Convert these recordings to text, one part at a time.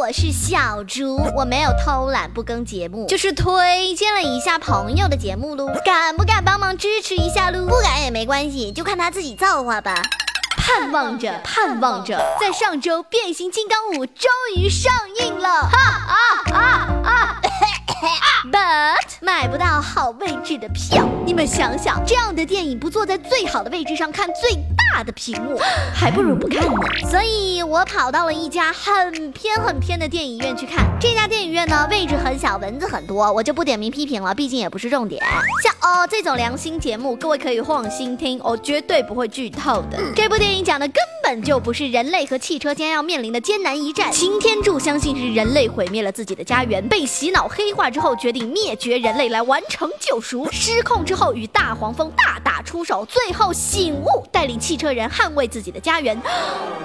我是小猪，我没有偷懒不更节目，就是推荐了一下朋友的节目喽。敢不敢帮忙支持一下喽？不敢也没关系，就看他自己造化吧。盼望着，盼望着，在上周《变形金刚五》终于上映了，哈啊啊啊！But 买不到好位置的票，你们想想，这样的电影不坐在最好的位置上看最大的屏幕，还不如不看呢。所以我跑到了一家很偏很偏的电影院去看。这家电影院呢，位置很小，蚊子很多，我就不点名批评了，毕竟也不是重点。像哦这种良心节目，各位可以放心听，我绝对不会剧透的。这部电影讲的根本就不是人类和汽车将要面临的艰难一战。擎天柱相信是人类毁灭了自己的家园，被洗脑黑化之后，决定灭绝人类来完成救赎。失控之后与大黄蜂大打出手，最后醒悟，带领汽车人捍卫自己的家园。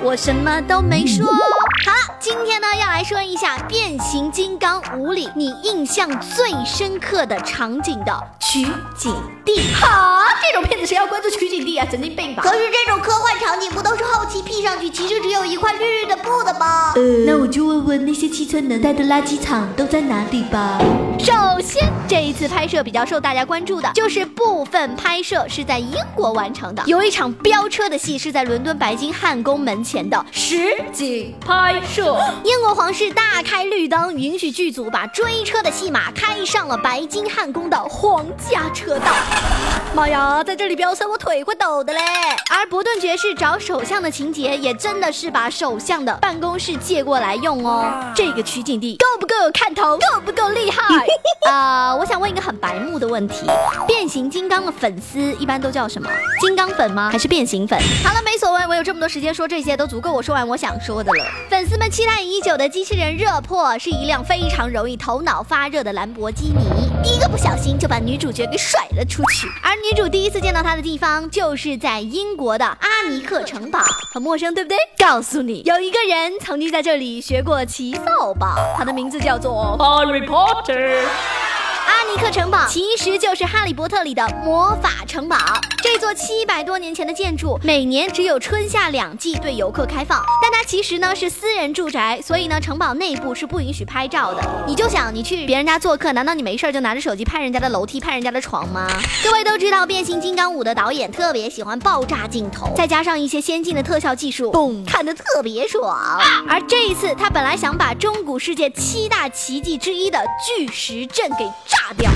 我什么都没说。好了，今天呢要来说一下《变形金刚五》里你印象最深刻的场景的取景地。哈，这种片子谁要关注取景地啊？神经病吧！可是这种科幻场景不都是后期 P 上去，其实只有一块绿绿的布的吗？呃，那我就问问那些汽车能带的垃圾场都在哪里吧。首先，这一次拍摄比较受大家关注的就是部分拍摄是在英国完成的，有一场飙车的戏是在伦敦白金汉宫门前的实景拍摄。英国皇室大开绿灯，允许剧组把追车的戏码开上了白金汉宫的皇家车道。妈呀，在这里飙车我腿会抖的嘞！而伯顿爵士找首相的情节也真的是把首相的办公室借过来用哦。这个取景地够不够有看头？够不够厉害？啊，我想问一个很白目的问题：变形金刚的粉丝一般都叫什么？金刚粉吗？还是变形粉？好了，没所谓，我有这么多时间说这些都足够我说完我想说的了。粉丝们期待已久的机器人热破是一辆非常容易头脑发热的兰博基尼，一个不小心就把女主角给甩了出去。而女主第一次见到他的地方就是在英国的阿尼克城堡，很陌生，对不对？告诉你，有一个人曾经在这里学过骑扫把，他的名字叫做 Harry Potter。阿尼克城堡其实就是《哈利波特》里的魔法城堡。这座七百多年前的建筑，每年只有春夏两季对游客开放，但它其实呢是私人住宅，所以呢城堡内部是不允许拍照的。你就想，你去别人家做客，难道你没事就拿着手机拍人家的楼梯、拍人家的床吗？各位都知道，《变形金刚五》的导演特别喜欢爆炸镜头，再加上一些先进的特效技术，嘣，看得特别爽。而这一次，他本来想把中古世界七大奇迹之一的巨石阵给炸掉。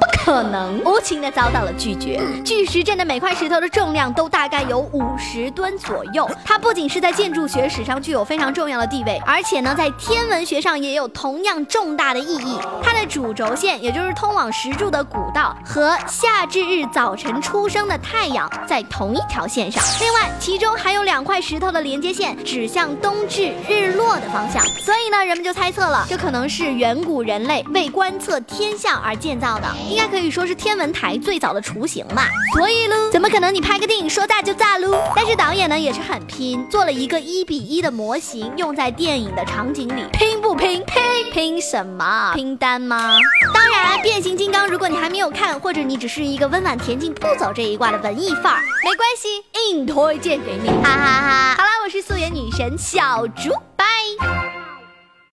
不可能，无情的遭到了拒绝。巨石阵的每块石头的重量都大概有五十吨左右，它不仅是在建筑学史上具有非常重要的地位，而且呢，在天文学上也有同样重大的意义。它的主轴线，也就是通往石柱的古道，和夏至日早晨出生的太阳在同一条线上。另外，其中还有两块石头的连接线指向冬至日落的方向，所以呢，人们就猜测了，这可能是远古人类为观测天象而建造的。应该可以说是天文台最早的雏形吧。所以喽，怎么可能你拍个电影说炸就炸喽？但是导演呢也是很拼，做了一个一比一的模型，用在电影的场景里。拼不拼？拼拼什么？拼单吗？当然，变形金刚，如果你还没有看，或者你只是一个温婉恬静不走这一挂的文艺范儿，没关系，硬推荐给你。哈哈哈！好啦，我是素颜女神小猪，拜。